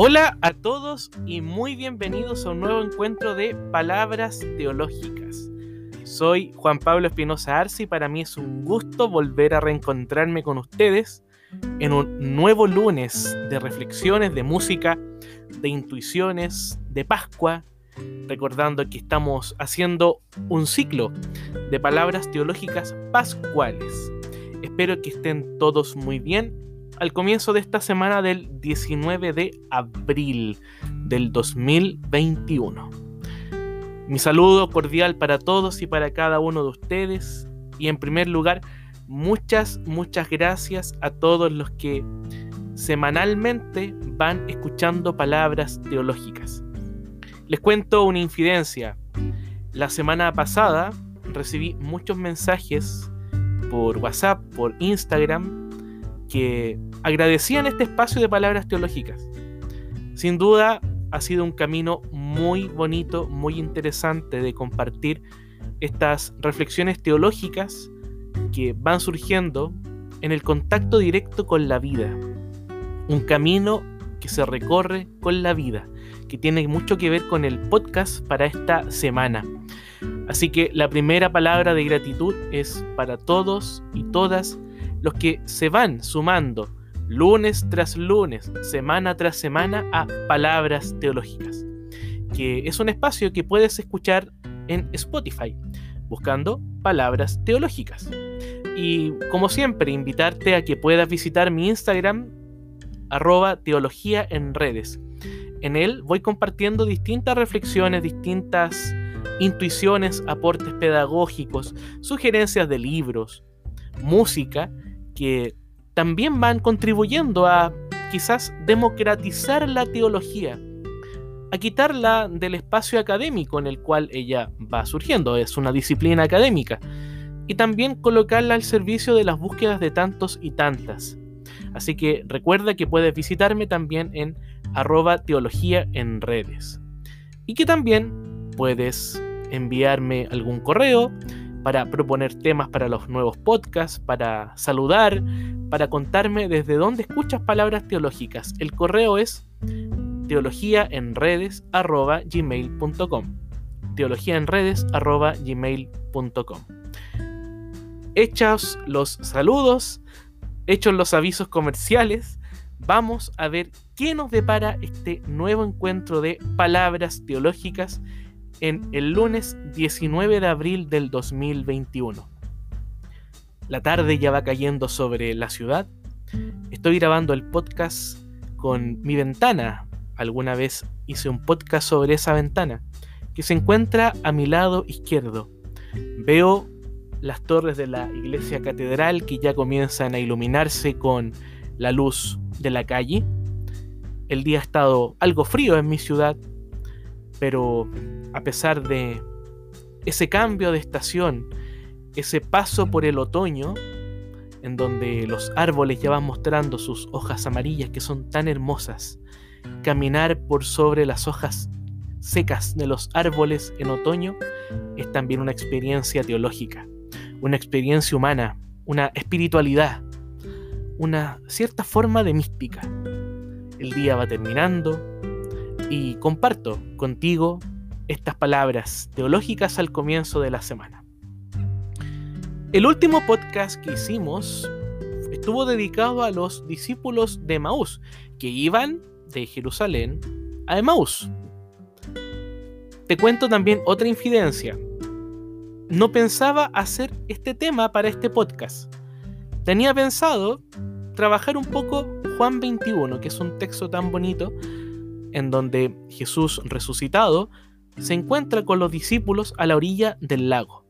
Hola a todos y muy bienvenidos a un nuevo encuentro de Palabras Teológicas. Soy Juan Pablo Espinosa Arce y para mí es un gusto volver a reencontrarme con ustedes en un nuevo lunes de reflexiones, de música, de intuiciones, de Pascua, recordando que estamos haciendo un ciclo de palabras teológicas pascuales. Espero que estén todos muy bien al comienzo de esta semana del 19 de abril del 2021. Mi saludo cordial para todos y para cada uno de ustedes. Y en primer lugar, muchas, muchas gracias a todos los que semanalmente van escuchando palabras teológicas. Les cuento una infidencia. La semana pasada recibí muchos mensajes por WhatsApp, por Instagram, que agradecían este espacio de palabras teológicas. Sin duda ha sido un camino muy bonito, muy interesante de compartir estas reflexiones teológicas que van surgiendo en el contacto directo con la vida. Un camino que se recorre con la vida, que tiene mucho que ver con el podcast para esta semana. Así que la primera palabra de gratitud es para todos y todas los que se van sumando lunes tras lunes, semana tras semana, a Palabras Teológicas, que es un espacio que puedes escuchar en Spotify, buscando Palabras Teológicas. Y como siempre, invitarte a que puedas visitar mi Instagram, arroba teología en redes. En él voy compartiendo distintas reflexiones, distintas intuiciones, aportes pedagógicos, sugerencias de libros, música que también van contribuyendo a quizás democratizar la teología, a quitarla del espacio académico en el cual ella va surgiendo, es una disciplina académica, y también colocarla al servicio de las búsquedas de tantos y tantas. Así que recuerda que puedes visitarme también en arroba teología en redes. Y que también puedes enviarme algún correo para proponer temas para los nuevos podcasts, para saludar, para contarme desde dónde escuchas palabras teológicas. El correo es teologíaenredes.gmail.com teologíaenredes.gmail.com Hechos los saludos, hechos los avisos comerciales, vamos a ver qué nos depara este nuevo encuentro de palabras teológicas en el lunes 19 de abril del 2021. La tarde ya va cayendo sobre la ciudad. Estoy grabando el podcast con mi ventana. Alguna vez hice un podcast sobre esa ventana, que se encuentra a mi lado izquierdo. Veo las torres de la iglesia catedral que ya comienzan a iluminarse con la luz de la calle. El día ha estado algo frío en mi ciudad, pero a pesar de ese cambio de estación, ese paso por el otoño, en donde los árboles ya van mostrando sus hojas amarillas que son tan hermosas, caminar por sobre las hojas secas de los árboles en otoño es también una experiencia teológica, una experiencia humana, una espiritualidad, una cierta forma de mística. El día va terminando y comparto contigo estas palabras teológicas al comienzo de la semana. El último podcast que hicimos estuvo dedicado a los discípulos de Maús, que iban de Jerusalén a Emaús. Te cuento también otra infidencia. No pensaba hacer este tema para este podcast. Tenía pensado trabajar un poco Juan 21, que es un texto tan bonito en donde Jesús resucitado se encuentra con los discípulos a la orilla del lago.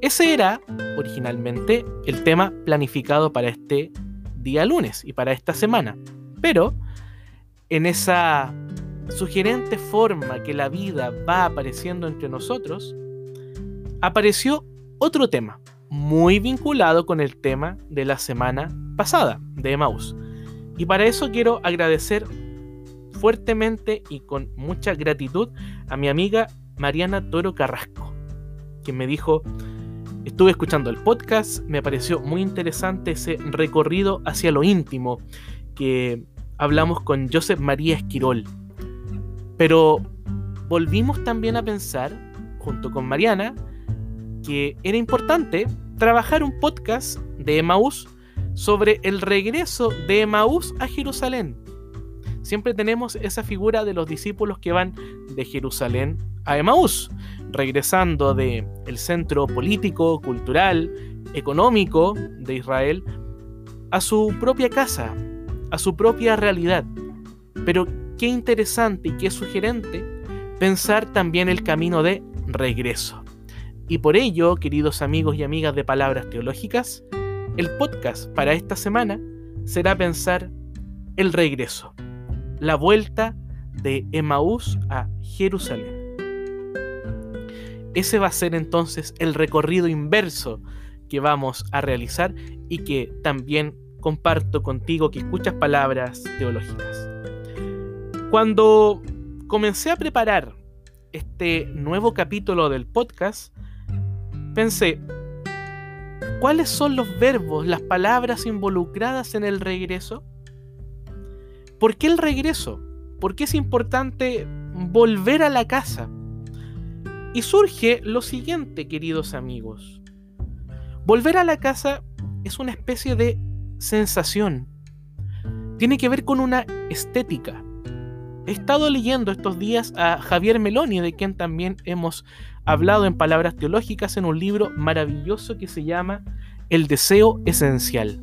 Ese era, originalmente, el tema planificado para este día lunes y para esta semana. Pero, en esa sugerente forma que la vida va apareciendo entre nosotros, apareció otro tema, muy vinculado con el tema de la semana pasada, de Emmaus. Y para eso quiero agradecer fuertemente y con mucha gratitud a mi amiga Mariana Toro Carrasco, quien me dijo, estuve escuchando el podcast, me pareció muy interesante ese recorrido hacia lo íntimo que hablamos con Joseph María Esquirol. Pero volvimos también a pensar, junto con Mariana, que era importante trabajar un podcast de Emaús sobre el regreso de Emaús a Jerusalén. Siempre tenemos esa figura de los discípulos que van de Jerusalén a Emaús, regresando de el centro político, cultural, económico de Israel a su propia casa, a su propia realidad. Pero qué interesante y qué sugerente pensar también el camino de regreso. Y por ello, queridos amigos y amigas de Palabras Teológicas, el podcast para esta semana será pensar el regreso, la vuelta de Emaús a Jerusalén. Ese va a ser entonces el recorrido inverso que vamos a realizar y que también comparto contigo que escuchas palabras teológicas. Cuando comencé a preparar este nuevo capítulo del podcast, pensé, ¿cuáles son los verbos, las palabras involucradas en el regreso? ¿Por qué el regreso? ¿Por qué es importante volver a la casa? Y surge lo siguiente, queridos amigos. Volver a la casa es una especie de sensación. Tiene que ver con una estética. He estado leyendo estos días a Javier Meloni, de quien también hemos hablado en palabras teológicas en un libro maravilloso que se llama El deseo esencial.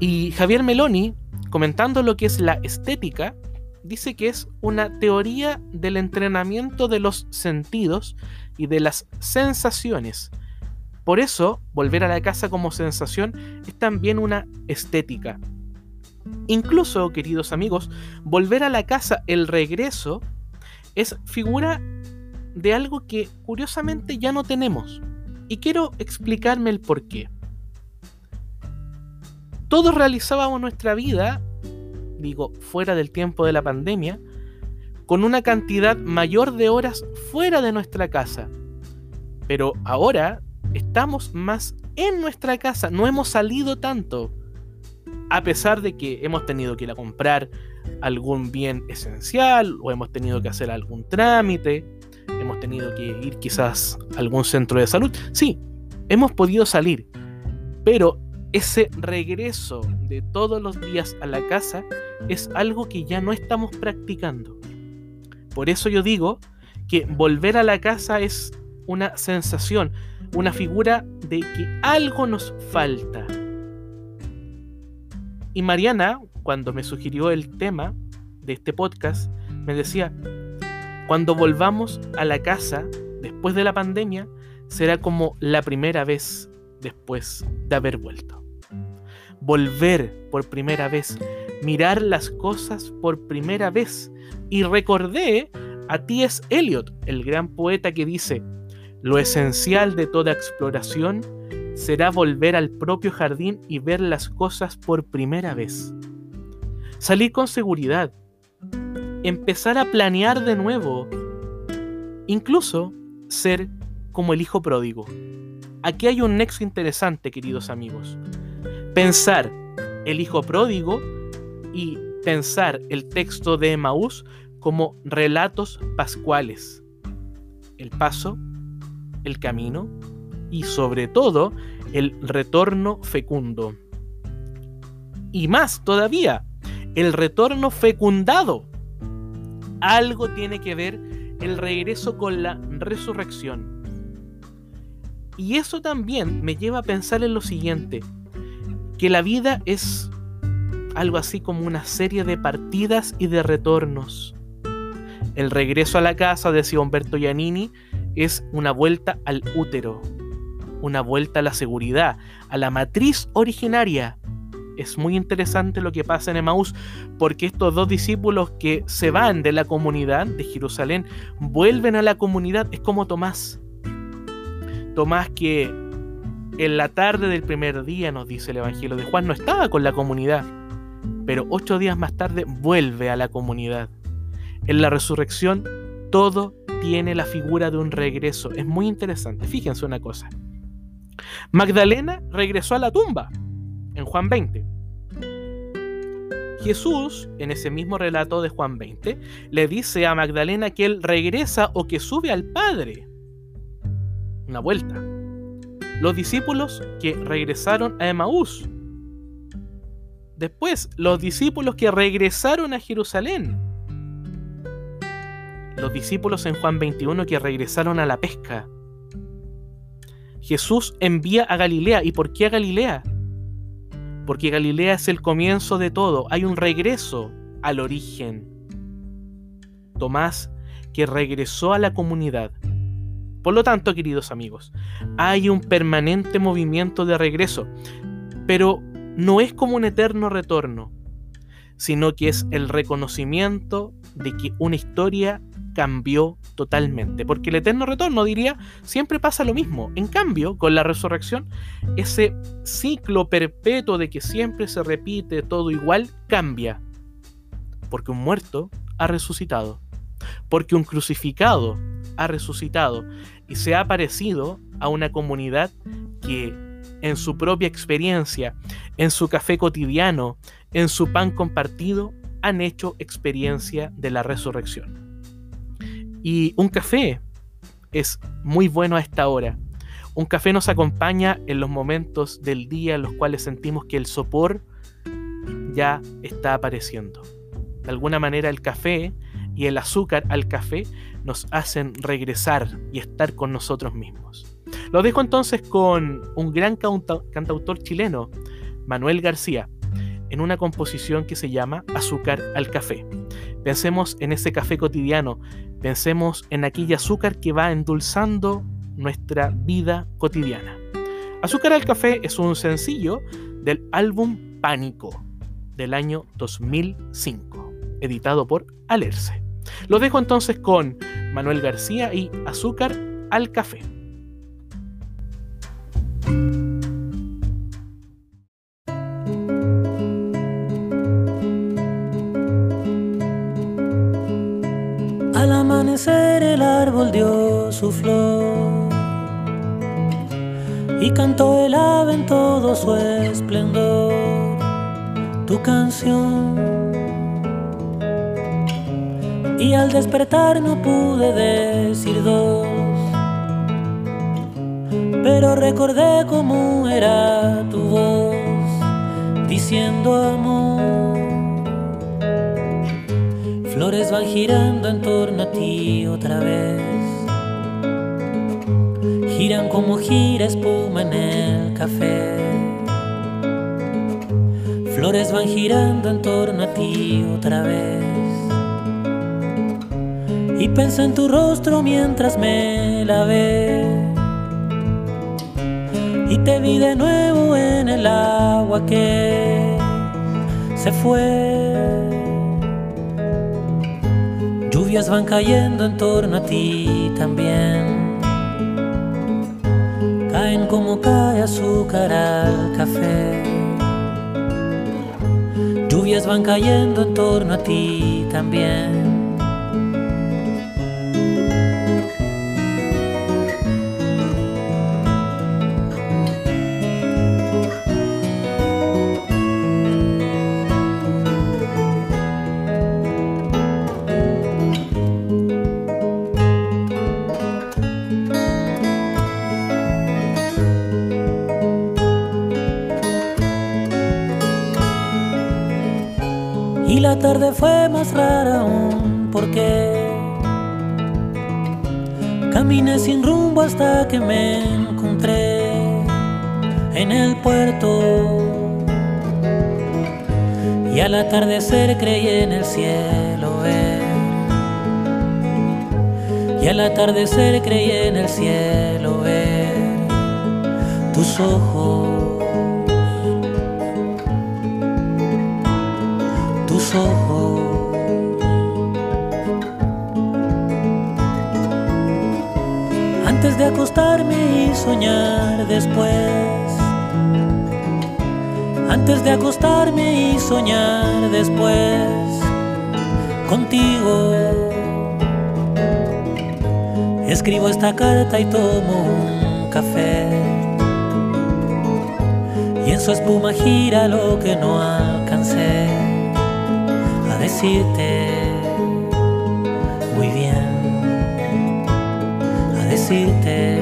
Y Javier Meloni, comentando lo que es la estética, dice que es una teoría del entrenamiento de los sentidos y de las sensaciones por eso, volver a la casa como sensación es también una estética. Incluso, queridos amigos, volver a la casa, el regreso, es figura de algo que curiosamente ya no tenemos. Y quiero explicarme el por qué. Todos realizábamos nuestra vida, digo, fuera del tiempo de la pandemia, con una cantidad mayor de horas fuera de nuestra casa. Pero ahora estamos más en nuestra casa, no hemos salido tanto. A pesar de que hemos tenido que ir a comprar algún bien esencial o hemos tenido que hacer algún trámite, hemos tenido que ir quizás a algún centro de salud. Sí, hemos podido salir, pero ese regreso de todos los días a la casa es algo que ya no estamos practicando. Por eso yo digo que volver a la casa es una sensación, una figura de que algo nos falta. Y Mariana, cuando me sugirió el tema de este podcast, me decía, cuando volvamos a la casa después de la pandemia, será como la primera vez después de haber vuelto. Volver por primera vez, mirar las cosas por primera vez. Y recordé a T.S. Eliot, el gran poeta que dice, lo esencial de toda exploración será volver al propio jardín y ver las cosas por primera vez. Salir con seguridad. Empezar a planear de nuevo. Incluso ser como el hijo pródigo. Aquí hay un nexo interesante, queridos amigos. Pensar el hijo pródigo y pensar el texto de Emaús como relatos pascuales. El paso el camino y sobre todo el retorno fecundo. Y más todavía, el retorno fecundado. Algo tiene que ver el regreso con la resurrección. Y eso también me lleva a pensar en lo siguiente, que la vida es algo así como una serie de partidas y de retornos. El regreso a la casa, decía Humberto Giannini, es una vuelta al útero, una vuelta a la seguridad, a la matriz originaria. Es muy interesante lo que pasa en Emaús, porque estos dos discípulos que se van de la comunidad de Jerusalén vuelven a la comunidad. Es como Tomás. Tomás que en la tarde del primer día, nos dice el Evangelio de Juan, no estaba con la comunidad, pero ocho días más tarde vuelve a la comunidad. En la resurrección todo tiene la figura de un regreso. Es muy interesante. Fíjense una cosa. Magdalena regresó a la tumba en Juan 20. Jesús, en ese mismo relato de Juan 20, le dice a Magdalena que él regresa o que sube al Padre. Una vuelta. Los discípulos que regresaron a Emaús. Después, los discípulos que regresaron a Jerusalén. Los discípulos en Juan 21 que regresaron a la pesca. Jesús envía a Galilea. ¿Y por qué a Galilea? Porque Galilea es el comienzo de todo. Hay un regreso al origen. Tomás que regresó a la comunidad. Por lo tanto, queridos amigos, hay un permanente movimiento de regreso, pero no es como un eterno retorno, sino que es el reconocimiento de que una historia cambió totalmente. Porque el eterno retorno, diría, siempre pasa lo mismo. En cambio, con la resurrección, ese ciclo perpetuo de que siempre se repite todo igual, cambia. Porque un muerto ha resucitado. Porque un crucificado ha resucitado y se ha parecido a una comunidad que en su propia experiencia, en su café cotidiano, en su pan compartido, han hecho experiencia de la resurrección. Y un café es muy bueno a esta hora. Un café nos acompaña en los momentos del día en los cuales sentimos que el sopor ya está apareciendo. De alguna manera el café y el azúcar al café nos hacen regresar y estar con nosotros mismos. Lo dejo entonces con un gran cantautor chileno, Manuel García, en una composición que se llama Azúcar al café. Pensemos en ese café cotidiano, pensemos en aquella azúcar que va endulzando nuestra vida cotidiana. Azúcar al café es un sencillo del álbum Pánico del año 2005, editado por Alerce. Lo dejo entonces con Manuel García y Azúcar al café. el árbol dio su flor y cantó el ave en todo su esplendor tu canción. Y al despertar no pude decir dos, pero recordé cómo era tu voz diciendo amor. Flores van girando en torno a ti otra vez. Giran como gira espuma en el café. Flores van girando en torno a ti otra vez. Y pensé en tu rostro mientras me lavé. Y te vi de nuevo en el agua que se fue lluvias van cayendo en torno a ti también. Caen como cae azúcar al café. Lluvias van cayendo en torno a ti también. La tarde fue más rara aún porque caminé sin rumbo hasta que me encontré en el puerto. Y al atardecer creí en el cielo ver y al atardecer creí en el cielo ver tus ojos Antes de acostarme y soñar después. Antes de acostarme y soñar después. Contigo. Escribo esta carta y tomo un café. Y en su espuma gira lo que no alcancé decirte muy bien, a decirte.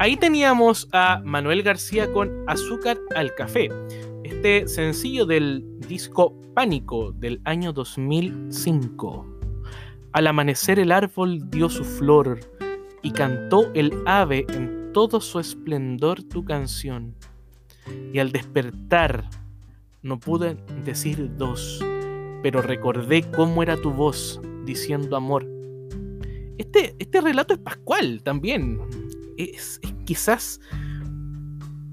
Ahí teníamos a Manuel García con Azúcar al Café, este sencillo del disco Pánico del año 2005. Al amanecer el árbol dio su flor y cantó el ave en todo su esplendor tu canción. Y al despertar no pude decir dos, pero recordé cómo era tu voz diciendo amor. Este, este relato es pascual también. Es, quizás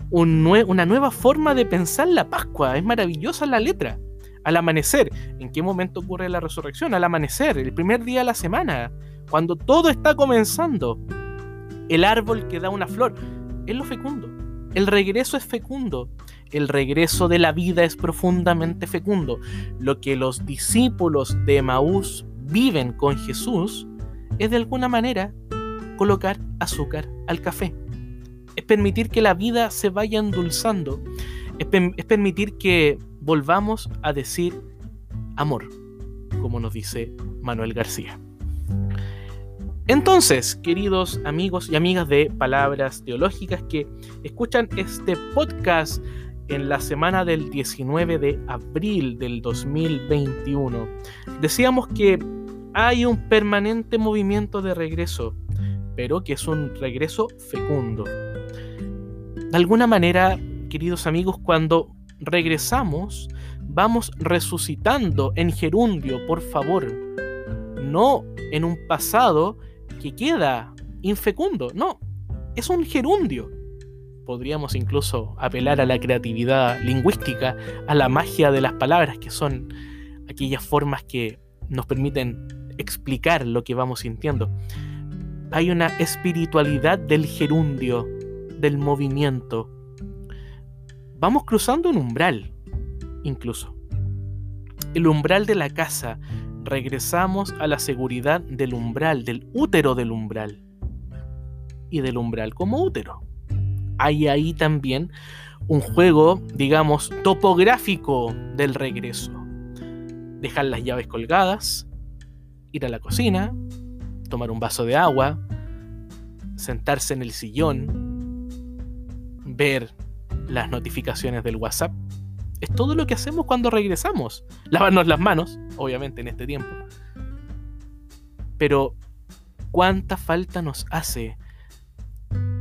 una nueva forma de pensar la Pascua. Es maravillosa la letra. Al amanecer, ¿en qué momento ocurre la resurrección? Al amanecer, el primer día de la semana, cuando todo está comenzando. El árbol que da una flor es lo fecundo. El regreso es fecundo el regreso de la vida es profundamente fecundo. Lo que los discípulos de Maús viven con Jesús es de alguna manera colocar azúcar al café. Es permitir que la vida se vaya endulzando. Es, permitir que volvamos a decir amor, como nos dice Manuel García. Entonces, queridos amigos y amigas de Palabras Teológicas que escuchan este podcast en la semana del 19 de abril del 2021. Decíamos que hay un permanente movimiento de regreso, pero que es un regreso fecundo. De alguna manera, queridos amigos, cuando regresamos, vamos resucitando en gerundio, por favor, no en un pasado que queda infecundo, no, es un gerundio podríamos incluso apelar a la creatividad lingüística, a la magia de las palabras, que son aquellas formas que nos permiten explicar lo que vamos sintiendo. Hay una espiritualidad del gerundio, del movimiento. Vamos cruzando un umbral, incluso. El umbral de la casa, regresamos a la seguridad del umbral, del útero del umbral. Y del umbral como útero hay ahí también un juego, digamos, topográfico del regreso. Dejar las llaves colgadas, ir a la cocina, tomar un vaso de agua, sentarse en el sillón, ver las notificaciones del WhatsApp. Es todo lo que hacemos cuando regresamos. Lavarnos las manos, obviamente en este tiempo. Pero, ¿cuánta falta nos hace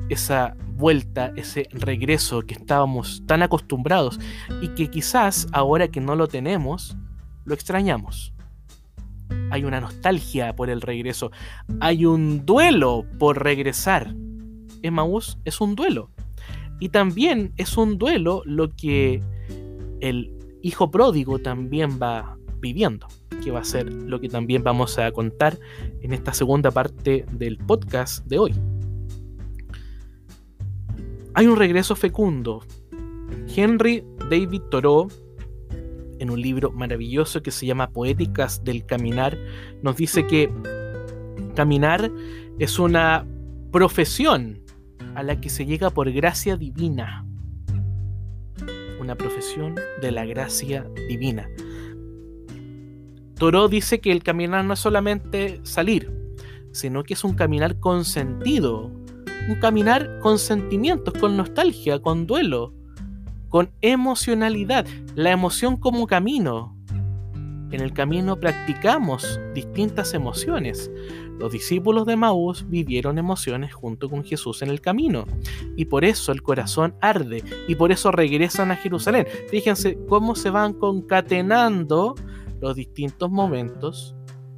esa vuelta, ese regreso que estábamos tan acostumbrados y que quizás ahora que no lo tenemos, lo extrañamos. Hay una nostalgia por el regreso, hay un duelo por regresar. Emmaús es un duelo. Y también es un duelo lo que el hijo pródigo también va viviendo, que va a ser lo que también vamos a contar en esta segunda parte del podcast de hoy hay un regreso fecundo. Henry David Thoreau, en un libro maravilloso que se llama Poéticas del Caminar, nos dice que caminar es una profesión a la que se llega por gracia divina. Una profesión de la gracia divina. Thoreau dice que el caminar no es solamente salir, sino que es un caminar con sentido, un caminar con sentimientos, con nostalgia, con duelo, con emocionalidad, la emoción como camino. En el camino practicamos distintas emociones. Los discípulos de Maús vivieron emociones junto con Jesús en el camino y por eso el corazón arde y por eso regresan a Jerusalén. Fíjense cómo se van concatenando los distintos momentos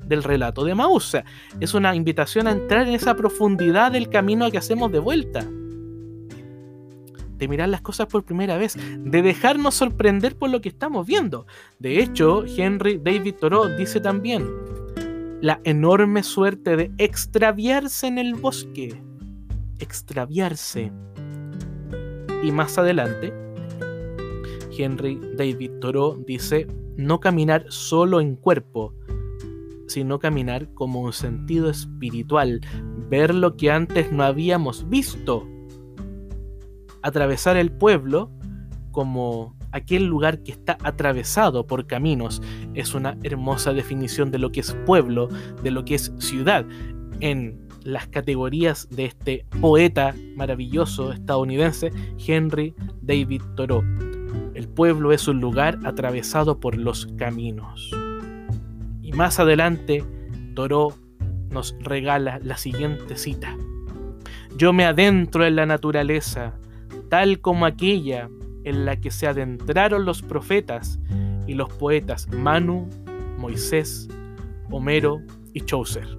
del relato de Maús. es una invitación a entrar en esa profundidad del camino que hacemos de vuelta. De mirar las cosas por primera vez, de dejarnos sorprender por lo que estamos viendo. De hecho, Henry David Thoreau dice también, la enorme suerte de extraviarse en el bosque. Extraviarse. Y más adelante, Henry David Thoreau dice, no caminar solo en cuerpo, sino caminar como un sentido espiritual, ver lo que antes no habíamos visto, atravesar el pueblo como aquel lugar que está atravesado por caminos. Es una hermosa definición de lo que es pueblo, de lo que es ciudad. En las categorías de este poeta maravilloso estadounidense, Henry David Thoreau. El pueblo es un lugar atravesado por los caminos. Y más adelante, Thoreau nos regala la siguiente cita. Yo me adentro en la naturaleza, tal como aquella en la que se adentraron los profetas y los poetas Manu, Moisés, Homero y Chaucer.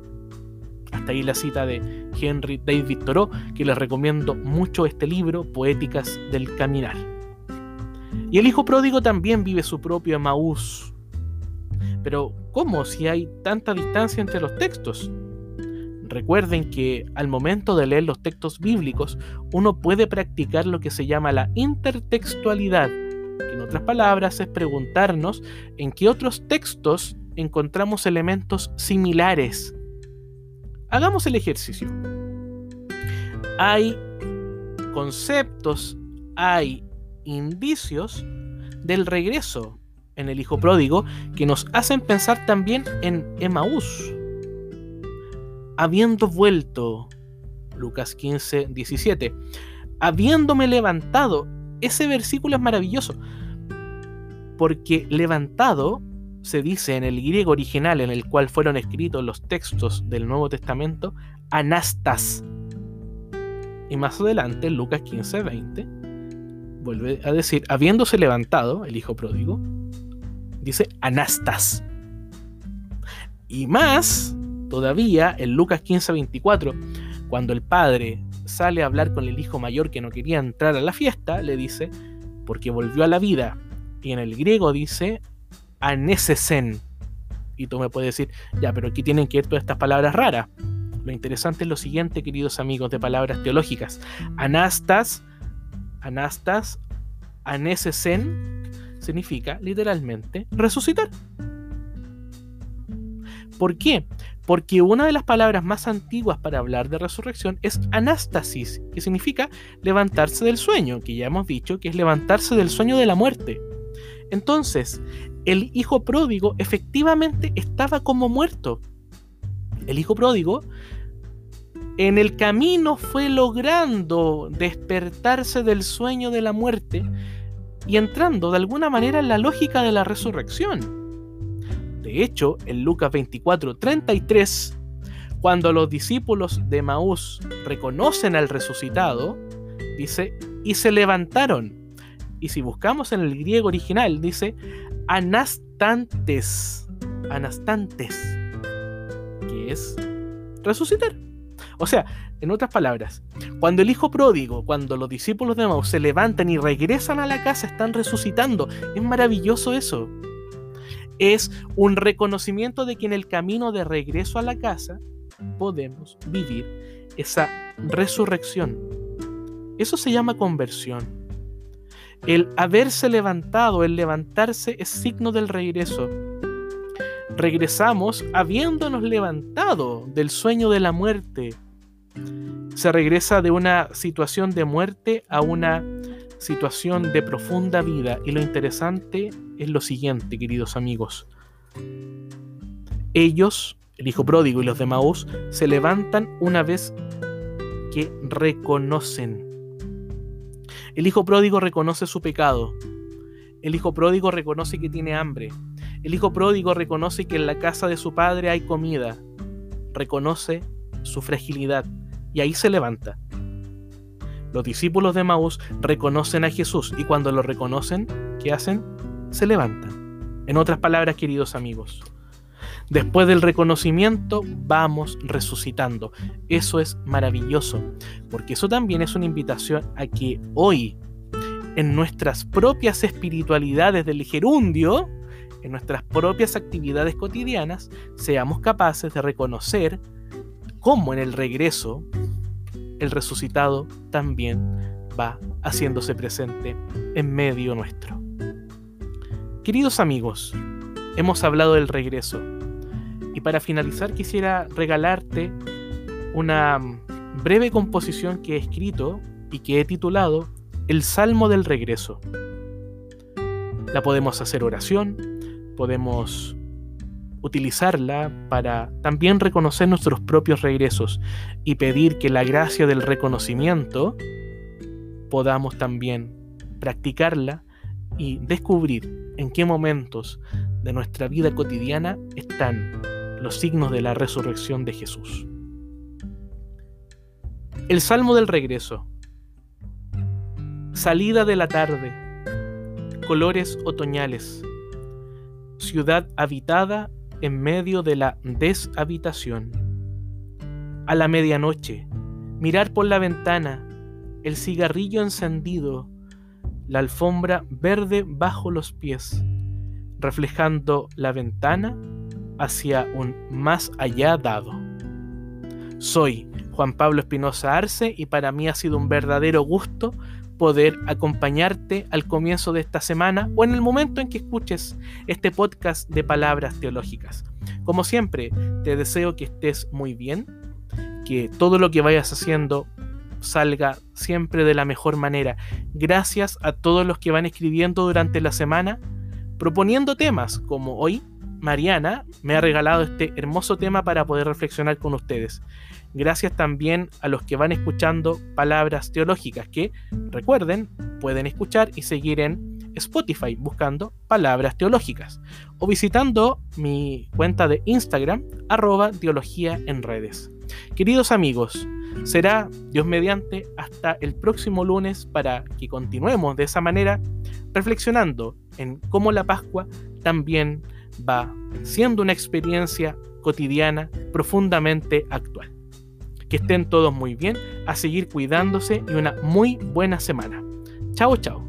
Hasta ahí la cita de Henry David Thoreau, que les recomiendo mucho este libro, Poéticas del Caminar. Y el hijo pródigo también vive su propio Emaús. Pero, ¿cómo si hay tanta distancia entre los textos? Recuerden que al momento de leer los textos bíblicos, uno puede practicar lo que se llama la intertextualidad, que en otras palabras es preguntarnos en qué otros textos encontramos elementos similares. Hagamos el ejercicio. Hay conceptos, hay indicios del regreso en el Hijo Pródigo que nos hacen pensar también en Emaús habiendo vuelto, Lucas 15, 17, habiéndome levantado, ese versículo es maravilloso, porque levantado se dice en el griego original en el cual fueron escritos los textos del Nuevo Testamento, anastas. Y más adelante, Lucas 15, 20, vuelve a decir, habiéndose levantado, el hijo pródigo, dice anastas. Y más, Todavía, en Lucas 15:24, cuando el padre sale a hablar con el hijo mayor que no quería entrar a la fiesta, le dice, porque volvió a la vida. Y en el griego dice, anesesen. Y tú me puedes decir, ya, pero aquí tienen que ir todas estas palabras raras. Lo interesante es lo siguiente, queridos amigos de palabras teológicas. Anastas, anastas, anesesen significa literalmente resucitar. ¿Por qué? Porque una de las palabras más antiguas para hablar de resurrección es anástasis, que significa levantarse del sueño, que ya hemos dicho que es levantarse del sueño de la muerte. Entonces, el hijo pródigo efectivamente estaba como muerto. El hijo pródigo en el camino fue logrando despertarse del sueño de la muerte y entrando de alguna manera en la lógica de la resurrección. De hecho, en Lucas 24, 33, cuando los discípulos de Maús reconocen al resucitado, dice, y se levantaron. Y si buscamos en el griego original, dice, anastantes, anastantes, que es resucitar. O sea, en otras palabras, cuando el hijo pródigo, cuando los discípulos de Maús se levantan y regresan a la casa, están resucitando. Es maravilloso eso es un reconocimiento de que en el camino de regreso a la casa podemos vivir esa resurrección. Eso se llama conversión. El haberse levantado, el levantarse es signo del regreso. Regresamos habiéndonos levantado del sueño de la muerte. Se regresa de una situación de muerte a una situación de profunda vida. Y lo interesante es lo siguiente, queridos amigos. Ellos, el hijo pródigo y los de Maús, se levantan una vez que reconocen. El hijo pródigo reconoce su pecado. El hijo pródigo reconoce que tiene hambre. El hijo pródigo reconoce que en la casa de su padre hay comida. Reconoce su fragilidad y ahí se levanta. Los discípulos de Maús reconocen a Jesús y cuando lo reconocen, ¿qué hacen? Se levantan. En otras palabras, queridos amigos, después del reconocimiento vamos resucitando. Eso es maravilloso, porque eso también es una invitación a que hoy, en nuestras propias espiritualidades del gerundio, en nuestras propias actividades cotidianas, seamos capaces de reconocer cómo en el regreso el resucitado también va haciéndose presente en medio nuestro. Queridos amigos, hemos hablado del regreso y para finalizar quisiera regalarte una breve composición que he escrito y que he titulado El Salmo del Regreso. La podemos hacer oración, podemos utilizarla para también reconocer nuestros propios regresos y pedir que la gracia del reconocimiento podamos también practicarla y descubrir en qué momentos de nuestra vida cotidiana están los signos de la resurrección de Jesús. El Salmo del Regreso. Salida de la tarde. Colores otoñales. Ciudad habitada en medio de la deshabitación. A la medianoche, mirar por la ventana, el cigarrillo encendido, la alfombra verde bajo los pies, reflejando la ventana hacia un más allá dado. Soy Juan Pablo Espinosa Arce y para mí ha sido un verdadero gusto poder acompañarte al comienzo de esta semana o en el momento en que escuches este podcast de palabras teológicas. Como siempre, te deseo que estés muy bien, que todo lo que vayas haciendo salga siempre de la mejor manera. Gracias a todos los que van escribiendo durante la semana, proponiendo temas como hoy. Mariana me ha regalado este hermoso tema para poder reflexionar con ustedes. Gracias también a los que van escuchando palabras teológicas que, recuerden, pueden escuchar y seguir en Spotify buscando palabras teológicas o visitando mi cuenta de Instagram arroba teología en redes. Queridos amigos, será Dios mediante hasta el próximo lunes para que continuemos de esa manera reflexionando en cómo la Pascua también va siendo una experiencia cotidiana profundamente actual. Que estén todos muy bien, a seguir cuidándose y una muy buena semana. Chao, chao.